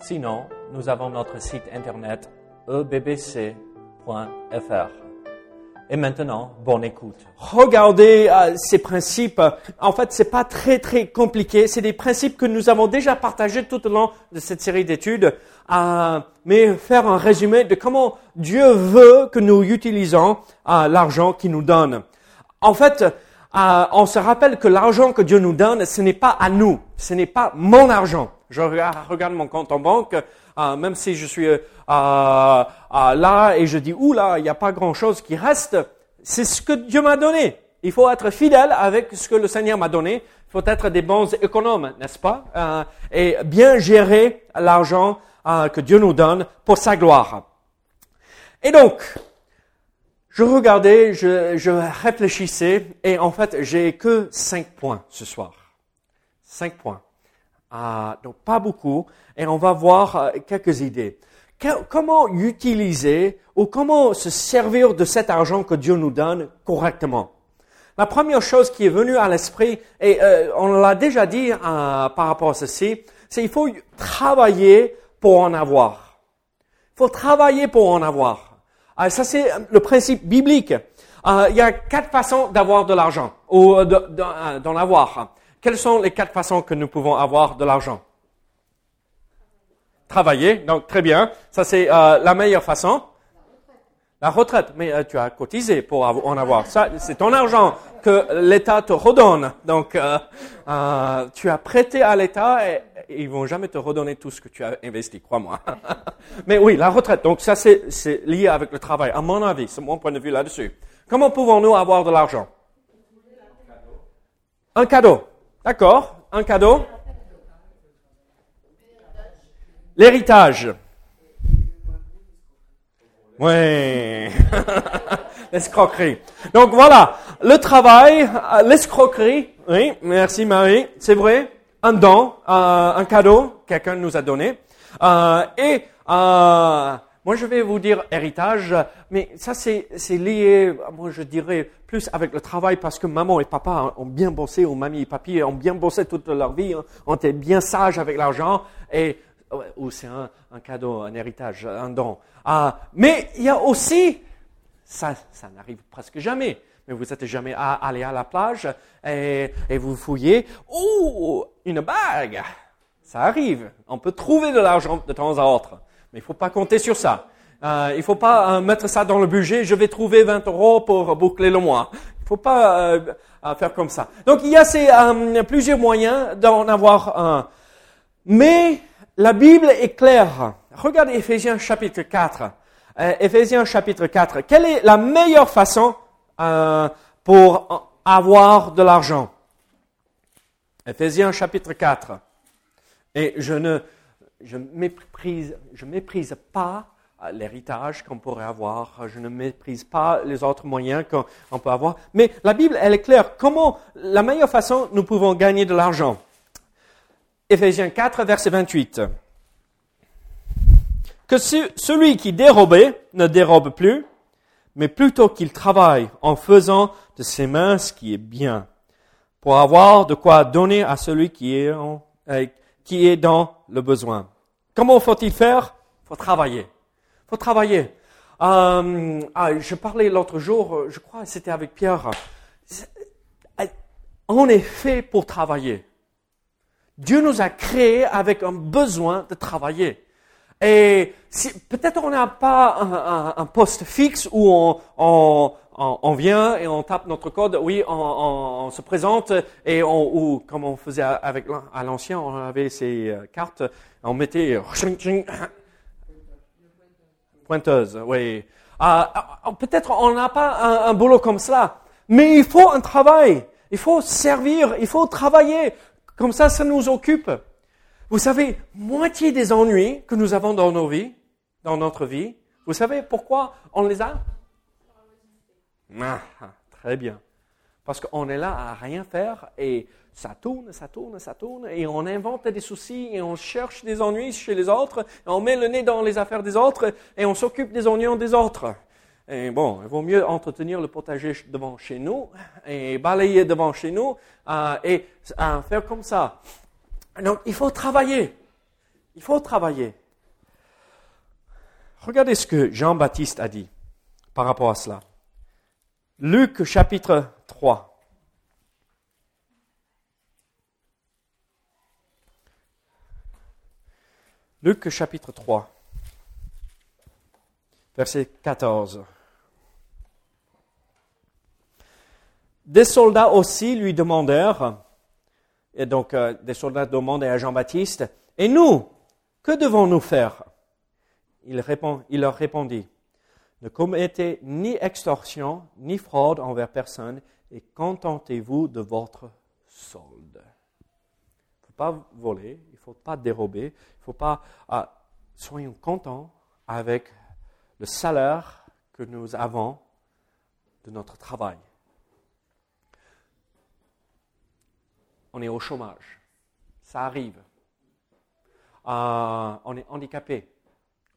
Sinon, nous avons notre site internet ebbc.fr. Et maintenant, bonne écoute. Regardez euh, ces principes. En fait, c'est pas très très compliqué. C'est des principes que nous avons déjà partagés tout au long de cette série d'études. Euh, mais faire un résumé de comment Dieu veut que nous utilisons euh, l'argent qu'il nous donne. En fait, euh, on se rappelle que l'argent que Dieu nous donne, ce n'est pas à nous, ce n'est pas mon argent. Je regarde, mon compte en banque, euh, même si je suis euh, là et je dis, ouh là, il n'y a pas grand-chose qui reste, c'est ce que Dieu m'a donné. Il faut être fidèle avec ce que le Seigneur m'a donné. Il faut être des bons économes, n'est-ce pas Et bien gérer l'argent que Dieu nous donne pour sa gloire. Et donc, je regardais, je, réfléchissais, et en fait, j'ai que cinq points ce soir. Cinq points. Ah, donc pas beaucoup, et on va voir euh, quelques idées. comment utiliser ou comment se servir de cet argent que Dieu nous donne correctement? La première chose qui est venue à l'esprit, et euh, on l'a déjà dit euh, par rapport à ceci, c'est qu'il faut travailler pour en avoir. Il faut travailler pour en avoir. Ah, ça, c'est le principe biblique. Euh, il y a quatre façons d'avoir de l'argent ou d'en avoir. Quelles sont les quatre façons que nous pouvons avoir de l'argent? Travailler, donc très bien. Ça, c'est la meilleure façon. La retraite, mais tu as cotisé pour en avoir. Ça, c'est ton argent que l'État te redonne. Donc, tu as prêté à l'État et ils vont jamais te redonner tout ce que tu as investi, crois-moi. Mais oui, la retraite, donc ça c'est lié avec le travail, à mon avis, c'est mon point de vue là-dessus. Comment pouvons-nous avoir de l'argent? Un cadeau. D'accord, un cadeau. L'héritage. Oui. L'escroquerie. Donc voilà, le travail, l'escroquerie. Oui, merci Marie, c'est vrai un don, euh, un cadeau, quelqu'un nous a donné. Euh, et euh, moi, je vais vous dire héritage, mais ça, c'est, lié, moi, je dirais, plus avec le travail, parce que maman et papa ont bien bossé, ou mamie et papy ont bien bossé toute leur vie, hein, ont été bien sages avec l'argent, et ou c'est un, cadeau, un héritage, un don. mais il y a aussi, ça, ça n'arrive presque jamais, mais vous n'êtes jamais allé à la plage et, vous fouillez, oh, une bague. Ça arrive. On peut trouver de l'argent de temps à autre, mais il faut pas compter sur ça. Euh, il faut pas euh, mettre ça dans le budget. Je vais trouver 20 euros pour boucler le mois. Il faut pas euh, faire comme ça. Donc il y a ces, plusieurs moyens d'en avoir un. Mais la Bible est claire. Regardez Ephésiens chapitre 4. Ephésiens chapitre 4. Quelle est la meilleure façon pour avoir de l'argent? Ephésiens chapitre 4. Et je ne je méprise, je méprise pas l'héritage qu'on pourrait avoir, je ne méprise pas les autres moyens qu'on peut avoir, mais la Bible, elle est claire. Comment, la meilleure façon, nous pouvons gagner de l'argent? Ephésiens 4, verset 28. Que celui qui dérobait ne dérobe plus, mais plutôt qu'il travaille en faisant de ses mains ce qui est bien, pour avoir de quoi donner à celui qui est, euh, qui est dans le besoin. Comment faut-il faire? Faut travailler. Il faut travailler. Euh, ah, je parlais l'autre jour, je crois c'était avec Pierre. On est fait pour travailler. Dieu nous a créés avec un besoin de travailler. Et peut-être on n'a pas un, poste fixe où on, on, on, vient et on tape notre code. Oui, on, se présente et on, ou comme on faisait avec à l'ancien, on avait ces euh, cartes, on mettait pointeuse. Oui. Ah, ah, peut-être on n'a pas un, un boulot comme cela, mais il faut un travail. Il faut servir, il faut travailler. Comme ça, ça nous occupe. Vous savez, moitié des ennuis que nous avons dans nos vies, dans notre vie, vous savez pourquoi on les a? Ah, Très bien. Parce qu'on est là à rien faire et ça tourne, ça tourne, ça tourne et on invente des soucis et on cherche des ennuis chez les autres et on met le nez dans les affaires des autres et on s'occupe des oignons des autres. Et bon, il vaut mieux entretenir le potager devant chez nous et balayer devant chez nous euh, et euh, faire comme ça. Donc, il faut travailler. Il faut travailler. Regardez ce que Jean-Baptiste a dit par rapport à cela. Luc chapitre 3. Luc chapitre 3, verset 14. Des soldats aussi lui demandèrent, et donc euh, des soldats demandent à Jean-Baptiste, et nous, que devons-nous faire? Il, leur répondit, ne commettez ni extorsion ni fraude envers personne et contentez-vous de votre solde. Il ne faut pas voler, il ne faut pas dérober, il ne faut pas... Ah, soyons contents avec le salaire que nous avons de notre travail. On est au chômage. Ça arrive. Euh, on est handicapé.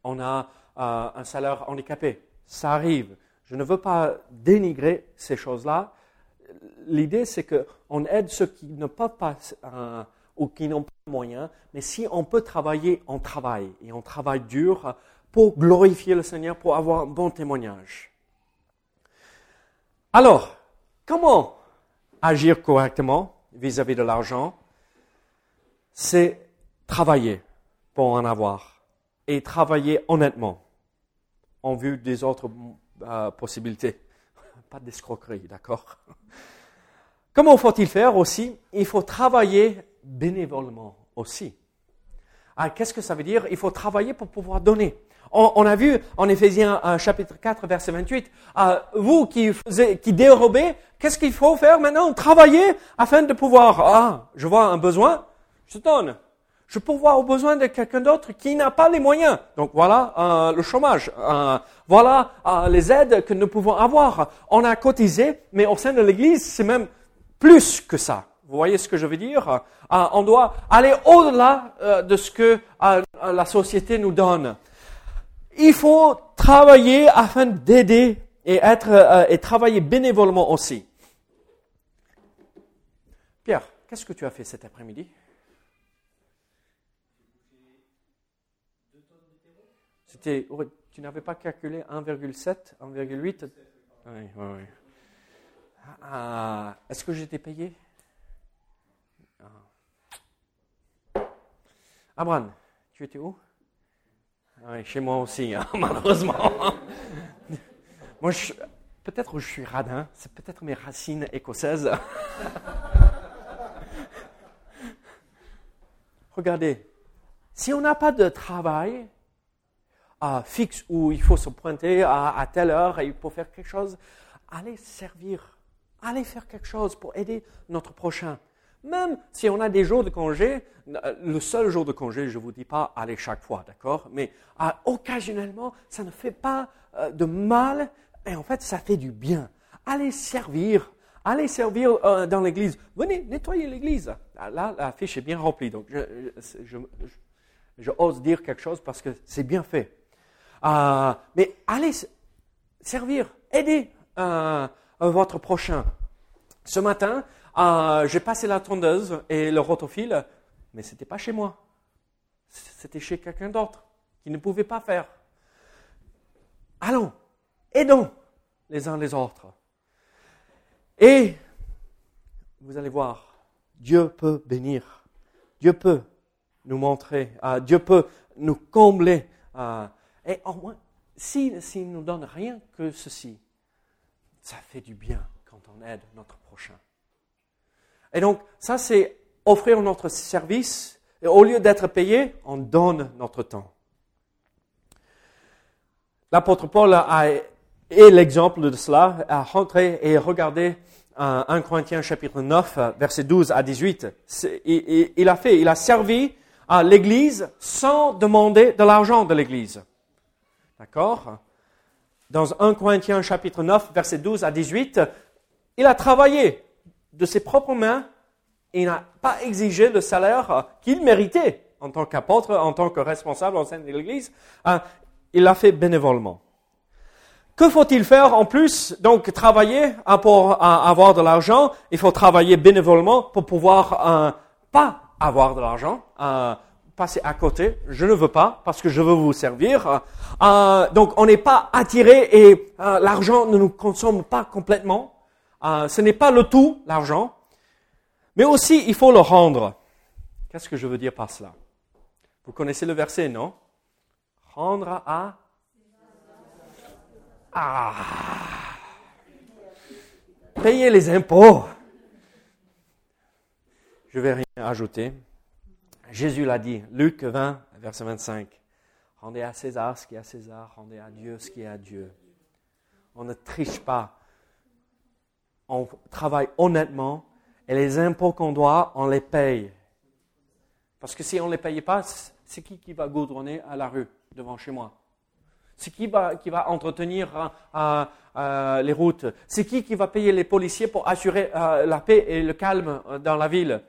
On a euh, un salaire handicapé. Ça arrive. Je ne veux pas dénigrer ces choses-là. L'idée, c'est qu'on aide ceux qui ne peuvent pas euh, ou qui n'ont pas de moyens, mais si on peut travailler, on travaille. Et on travaille dur pour glorifier le Seigneur, pour avoir un bon témoignage. Alors, comment agir correctement? Vis-à-vis de l'argent C'est travailler pour en avoir et travailler honnêtement en vue des autres euh, possibilités. Pas d'escroquerie, d'accord? Comment faut-il faire aussi? Il faut travailler bénévolement aussi. Ah, Qu'est-ce que ça veut dire? Il faut travailler pour pouvoir donner. On, a vu en Éphésiens euh, chapitre 4, verset 28, euh, vous qui, qui dérobez, qu'est-ce qu'il faut faire maintenant? Travailler afin de pouvoir, ah, je vois un besoin, je donne je peux voir aux besoins de quelqu'un d'autre qui n'a pas les moyens. Donc voilà euh, le chômage, euh, voilà les aides que nous pouvons avoir. On a cotisé, mais au sein de l'Église, c'est même plus que ça. Vous voyez ce que je veux dire? On doit aller au-delà de ce que la société nous donne. Il faut travailler afin d'aider et être et travailler bénévolement aussi. Pierre, qu'est-ce que tu as fait cet après-midi? Tu n'avais pas calculé 1,7, 1,8 Oui, oui, oui. Ah, Est-ce que j'étais payé? Ah. Tu étais où? Chez moi aussi, hein, malheureusement. moi, peut-être je suis radin, c'est peut-être mes racines écossaises. Regardez, si on n'a pas de travail, fixe où il faut se pointer à, telle heure et faut faire quelque chose, allez servir, allez faire quelque chose pour aider notre prochain. Même si on a des jours de congé, euh, le seul jour de congé, je ne vous dis pas allez chaque fois, d'accord? Mais euh, occasionnellement, ça ne fait pas euh, de mal et en fait, ça fait du bien. Allez servir, allez servir dans l'église. Venez nettoyer l'église. Ah, là, la fiche est bien remplie, donc je, ose dire quelque chose parce que c'est bien fait. Euh, mais allez servir, aider euh, votre prochain. Ce matin, euh, j'ai passé la tondeuse et le rotophile, mais ce n'était pas chez moi. C'était chez quelqu'un d'autre qui ne pouvait pas faire. Allons, aidons les uns les autres. Et vous allez voir, Dieu peut bénir. Dieu peut nous montrer, Dieu peut nous combler et au moins, s'il si, ne nous donne rien que ceci, ça fait du bien quand on aide notre prochain. Et donc, ça, c'est offrir notre service. Et au lieu d'être payé, on donne notre temps. L'apôtre Paul est l'exemple de cela, a rentré et regardé 1 Corinthiens chapitre 9, verset 12 à 18. Il, il, a fait, il a servi à l'Église sans demander de l'argent de l'Église. D'accord? Dans 1 Corinthiens chapitre 9, versets 12 à 18, il a travaillé de ses propres mains et il n'a pas exigé le salaire qu'il méritait en tant qu'apôtre, en tant que responsable au sein de l'Église. Hein, il l'a fait bénévolement. Que faut-il faire en plus? Donc travailler pour avoir de l'argent. Il faut travailler bénévolement pour pouvoir euh, pas avoir de l'argent, euh, passer à côté. Je ne veux pas parce que je veux vous servir. Euh, donc on n'est pas attiré et l'argent ne nous consomme pas complètement. Ce n'est pas le tout l'argent, mais aussi il faut le rendre. Qu'est-ce que je veux dire par cela? Vous connaissez le verset, non? Rendre à ah Payer les impôts. Je vais rien ajouter. Jésus l'a dit, Luc 20, verset 25. Rendez à César ce qui est à César, rendez à Dieu ce qui est à Dieu. On ne triche pas. On travaille honnêtement et les impôts qu'on doit, on les paye. Parce que si on ne les paye pas, c'est qui qui va goudronner à la rue devant chez moi? C'est qui va, qui va entretenir euh, euh, les routes? C'est qui qui va payer les policiers pour assurer euh, la paix et le calme dans la ville?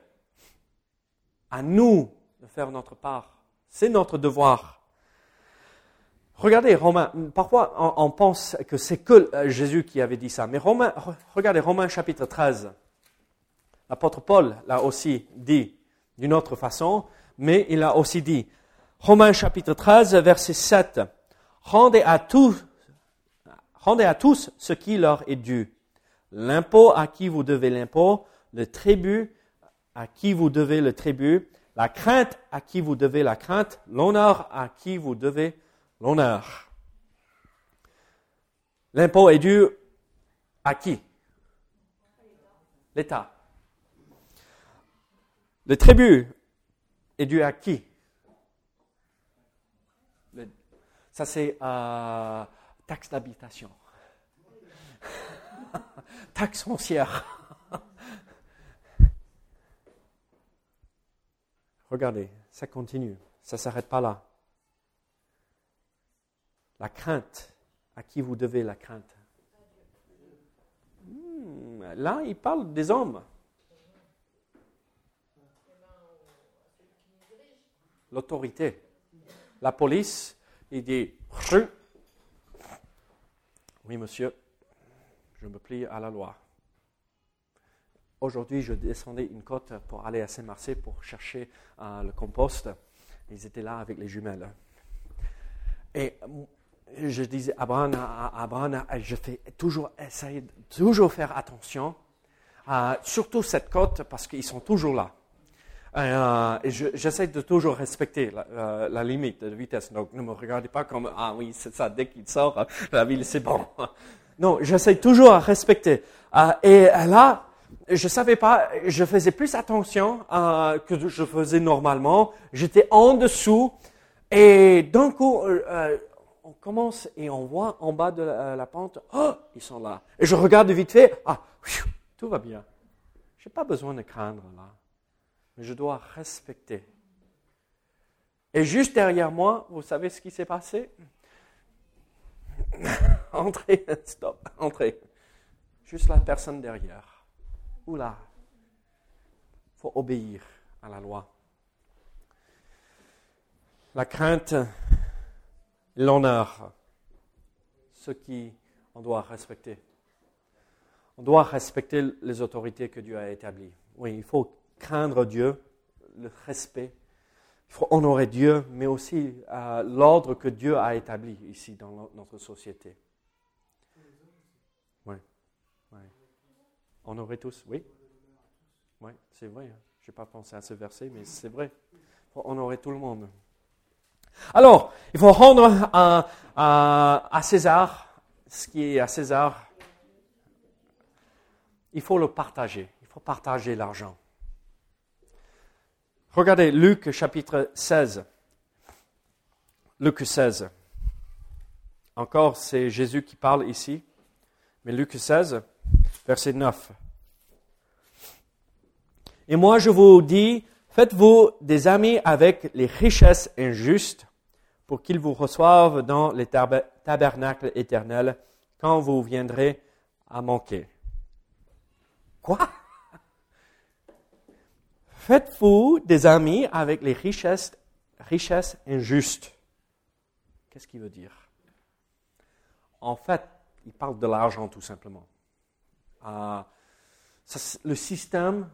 À nous de faire notre part. C'est notre devoir. Regardez Romains, parfois on, pense que c'est que Jésus qui avait dit ça, mais Romains, regardez Romains chapitre 13. L'apôtre Paul l'a aussi dit d'une autre façon, mais il a aussi dit, Romains chapitre 13, verset 7, rendez à tous, rendez à tous ce qui leur est dû. L'impôt à qui vous devez l'impôt, le tribut à qui vous devez le tribut, la crainte à qui vous devez la crainte, l'honneur à qui vous devez. L'impôt est dû à qui? L'État. Le tribut est dû à qui? Ça, c'est euh, taxe d'habitation. taxe foncière. Regardez, ça continue. Ça ne s'arrête pas là. La crainte. À qui vous devez la crainte? Hmm, Là, il parle des hommes. L'autorité. La police, il dit, oui monsieur, je me plie à la loi. Aujourd'hui, je descendais une côte pour aller à Saint-Marseille pour chercher euh, le compost. Ils étaient là avec les jumelles. Et je disais à Abraham, je fais toujours essayer toujours faire attention, euh, surtout cette côte parce qu'ils sont toujours là. Euh, et j'essaie de toujours respecter la, limite de vitesse. Donc, ne me regardez pas comme, ah oui, c'est ça, dès qu'il sort, la ville, c'est bon. Non, j'essaie toujours à respecter. Euh, et là, je savais pas, je faisais plus attention euh, que je faisais normalement. J'étais en dessous. Et d'un coup, euh, on commence et on voit en bas de la, la, pente, oh, ils sont là. Et je regarde vite fait, ah, tout va bien. J'ai pas besoin de craindre là mais je dois respecter. Et juste derrière moi, vous savez ce qui s'est passé? Entrez, stop, entrez. Juste la personne derrière. Oula, il faut obéir à la loi. La crainte, l'honneur, ce qui on doit respecter. On doit respecter les autorités que Dieu a établies. Oui, il faut craindre Dieu, le respect. Il faut honorer Dieu, mais aussi euh, l'ordre que Dieu a établi ici dans notre société. Oui. oui. Honorer tous, oui. Oui, c'est vrai. Hein. Je n'ai pas pensé à ce verset, mais c'est vrai. Il faut honorer tout le monde. Alors, il faut rendre à, César ce qui est à César. Il faut le partager. Il faut partager l'argent. Regardez Luc chapitre 16. Luc 16. Encore, c'est Jésus qui parle ici. Mais Luc 16, verset 9. Et moi, je vous dis, Faites-vous des amis avec les richesses injustes pour qu'ils vous reçoivent dans les tabernacles éternels quand vous viendrez à manquer. Quoi? Faites-vous des amis avec les richesses, injustes. Qu'est-ce qu'il veut dire? En fait, il parle de l'argent tout simplement. Euh, le système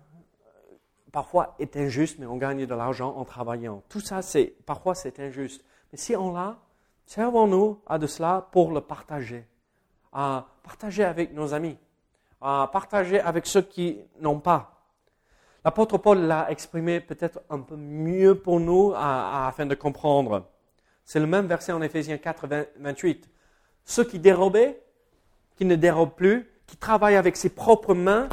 parfois est injuste, mais on gagne de l'argent en travaillant. Tout ça, parfois c'est injuste. Mais si on l'a, servons-nous à de cela pour le partager, à partager avec nos amis, à partager avec ceux qui n'ont pas. L'apôtre Paul l'a exprimé peut-être un peu mieux pour nous afin de comprendre. C'est le même verset en Éphésiens 4, 28. Ceux qui dérobaient, qui ne dérobent plus, qui travaillent avec ses propres mains,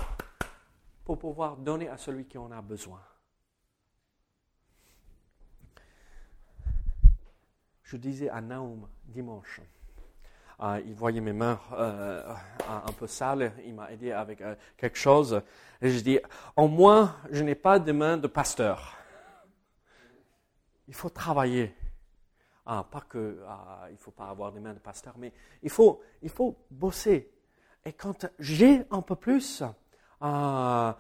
pour pouvoir donner à celui qui en a besoin. Je disais à Naoum dimanche, euh, il voyait mes mains euh, un peu sales, il m'a aidé avec euh, quelque chose, et je dis, en moi, je n'ai pas de mains de pasteur. Il faut travailler. Ah, pas que ah, il ne faut pas avoir des mains de pasteur, mais il faut, il faut bosser. Et quand j'ai un peu plus, euh,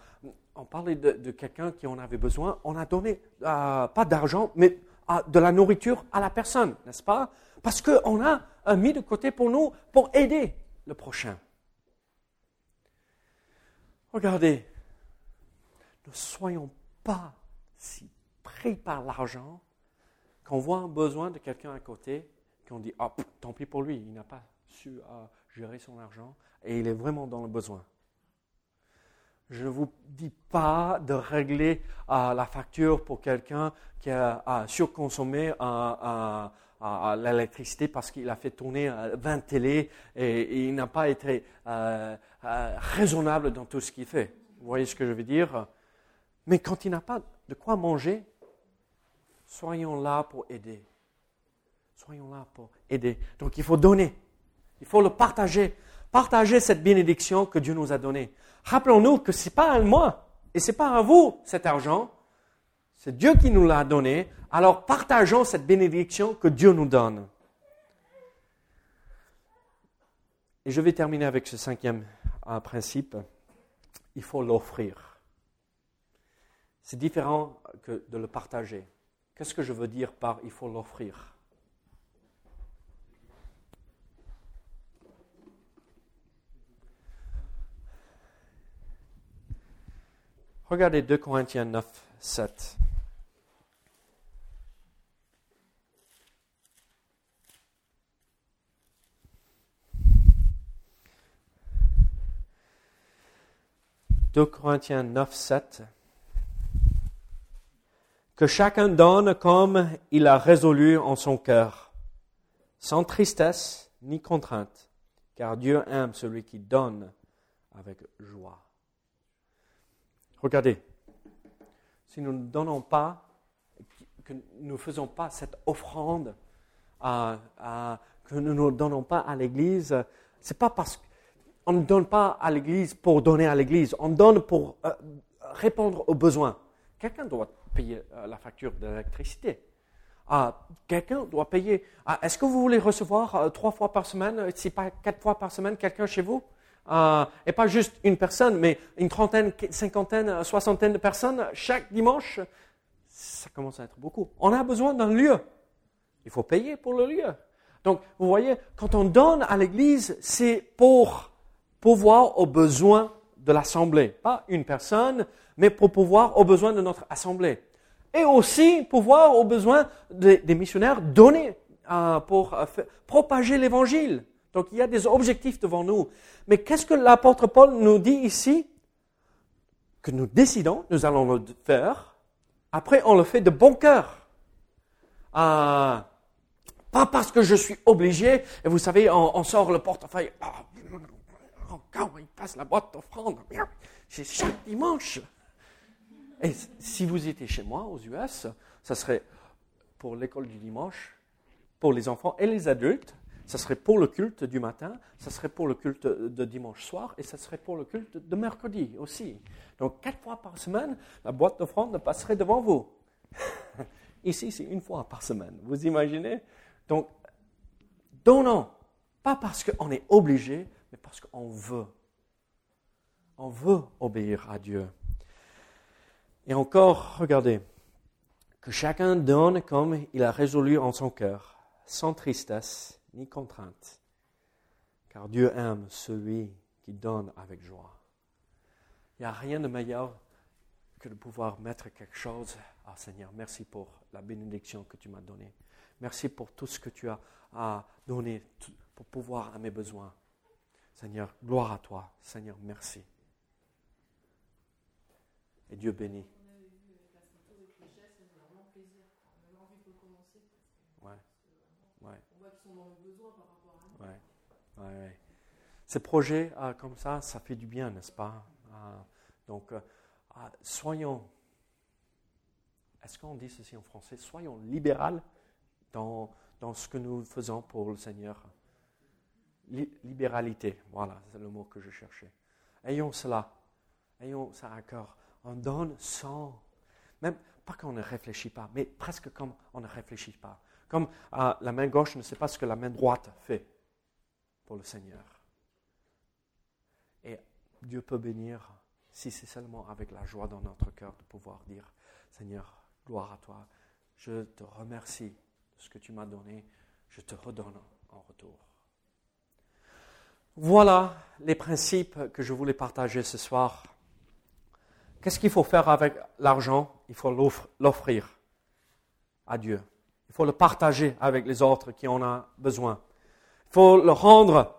on parlait de, quelqu'un qui en avait besoin, on a donné euh, pas d'argent, mais euh, de la nourriture à la personne, n'est-ce pas? Parce qu'on a mis de côté pour nous, pour aider le prochain. Regardez, ne soyons pas si pris par l'argent qu'on voit un besoin de quelqu'un à côté, qu'on dit, oh, tant pis pour lui, il n'a pas su gérer son argent et il est vraiment dans le besoin. Je ne vous dis pas de régler euh, la facture pour quelqu'un qui a, surconsommé euh, euh, l'électricité parce qu'il a fait tourner 20 télés et, il n'a pas été raisonnable dans tout ce qu'il fait. Vous voyez ce que je veux dire? Mais quand il n'a pas de quoi manger, soyons là pour aider. Soyons là pour aider. Donc il faut donner. Il faut le partager. Partager cette bénédiction que Dieu nous a donnée. Rappelons-nous que ce n'est pas à moi et ce n'est pas à vous cet argent. C'est Dieu qui nous l'a donné. Alors partageons cette bénédiction que Dieu nous donne. Et je vais terminer avec ce cinquième euh, principe. Il faut l'offrir. C'est différent que de le partager. Qu'est-ce que je veux dire par il faut l'offrir? Regardez 2 Corinthiens 9, 7. « 2 Corinthiens 9, 7. Que chacun donne comme il a résolu en son cœur, sans tristesse ni contrainte, car Dieu aime celui qui donne avec joie. Regardez, si nous ne donnons pas, que nous ne faisons pas cette offrande, que nous ne donnons pas à l'Église, c'est pas parce qu'on ne donne pas à l'Église pour donner à l'Église, on donne pour euh, répondre aux besoins. Quelqu'un doit payer euh, la facture d'électricité. Ah, quelqu'un doit payer. Ah, est-ce que vous voulez recevoir euh, trois fois par semaine, si pas quatre fois par semaine, quelqu'un chez vous? Euh, et pas juste une personne, mais une trentaine, cinquantaine, soixantaine de personnes chaque dimanche, ça commence à être beaucoup. On a besoin d'un lieu. Il faut payer pour le lieu. Donc, vous voyez, quand on donne à l'Église, c'est pour pouvoir aux besoins de l'Assemblée. Pas une personne, mais pour pouvoir aux besoins de notre Assemblée. Et aussi pouvoir aux besoins des, missionnaires donner euh, pour euh, propager l'Évangile. Donc il y a des objectifs devant nous. Mais qu'est-ce que l'apôtre Paul nous dit ici? Que nous décidons, nous allons le faire. Après, on le fait de bon cœur. Euh, pas parce que je suis obligé, et vous savez, on, sort le portefeuille, oh, quand il passe la boîte d'offrande, c'est chaque dimanche. Et si vous étiez chez moi aux US, ça serait pour l'école du dimanche, pour les enfants et les adultes, Ça serait pour le culte du matin, ça serait pour le culte de dimanche soir et ça serait pour le culte de mercredi aussi. Donc quatre fois par semaine, la boîte d'offrande passerait devant vous. Ici, c'est une fois par semaine. Vous imaginez? Donc, donnons, pas parce qu'on est obligé, mais parce qu'on veut. On veut obéir à Dieu. Et encore, regardez, que chacun donne comme il a résolu en son cœur, sans tristesse ni contrainte, car Dieu aime celui qui donne avec joie. Il n'y a rien de meilleur que de pouvoir mettre quelque chose. Ah Seigneur, merci pour la bénédiction que tu m'as donnée. Merci pour tout ce que tu as donné pour pouvoir à mes besoins. Seigneur, gloire à toi. Seigneur, merci. Et Dieu bénit. Ces projets euh, comme ça, ça fait du bien, n'est-ce pas? Euh, Donc, euh, soyons, est-ce qu'on dit ceci en français? Soyons libéral dans, dans ce que nous faisons pour le Seigneur. libéralité, voilà, c'est le mot que je cherchais. Ayons cela, ayons ça à cœur. On donne sans, même pas qu'on ne réfléchit pas, mais presque comme on ne réfléchit pas. Comme la main gauche ne sait pas ce que la main droite fait pour le Seigneur. Et Dieu peut bénir si c'est seulement avec la joie dans notre cœur de pouvoir dire, Seigneur, gloire à toi, je te remercie de ce que tu m'as donné, je te redonne en retour. Voilà les principes que je voulais partager ce soir. Qu'est-ce qu'il faut faire avec l'argent? Il faut l'offrir à Dieu. Il faut le partager avec les autres qui en ont besoin. Il faut le rendre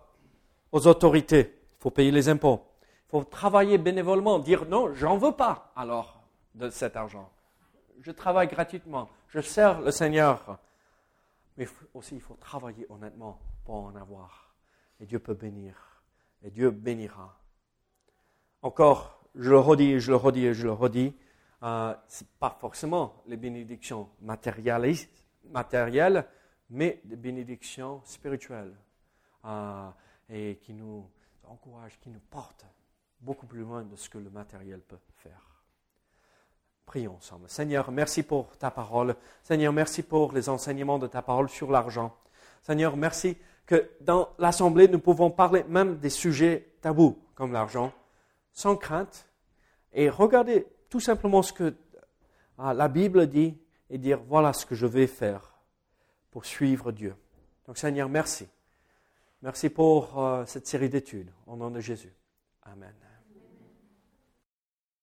aux autorités. Il faut payer les impôts. Il faut travailler bénévolement, dire non, j'en veux pas alors de cet argent. Je travaille gratuitement. Je sers le Seigneur. Mais aussi, il faut travailler honnêtement pour en avoir. Et Dieu peut bénir. Et Dieu bénira. Encore, je le redis, je le redis je le redis. Euh, ce n'est pas forcément les bénédictions matérialistes, matérielles, mais des bénédictions spirituelles euh, et qui nous encouragent, qui nous portent beaucoup plus loin de ce que le matériel peut faire. Prions ensemble. Seigneur, merci pour ta parole. Seigneur, merci pour les enseignements de ta parole sur l'argent. Seigneur, merci que dans l'Assemblée, nous pouvons parler même des sujets tabous comme l'argent, sans crainte, et regarder tout simplement ce que euh, la Bible dit et dire, voilà ce que je vais faire pour suivre Dieu. Donc Seigneur, merci. Merci pour euh, cette série d'études. Au nom de Jésus. Amen.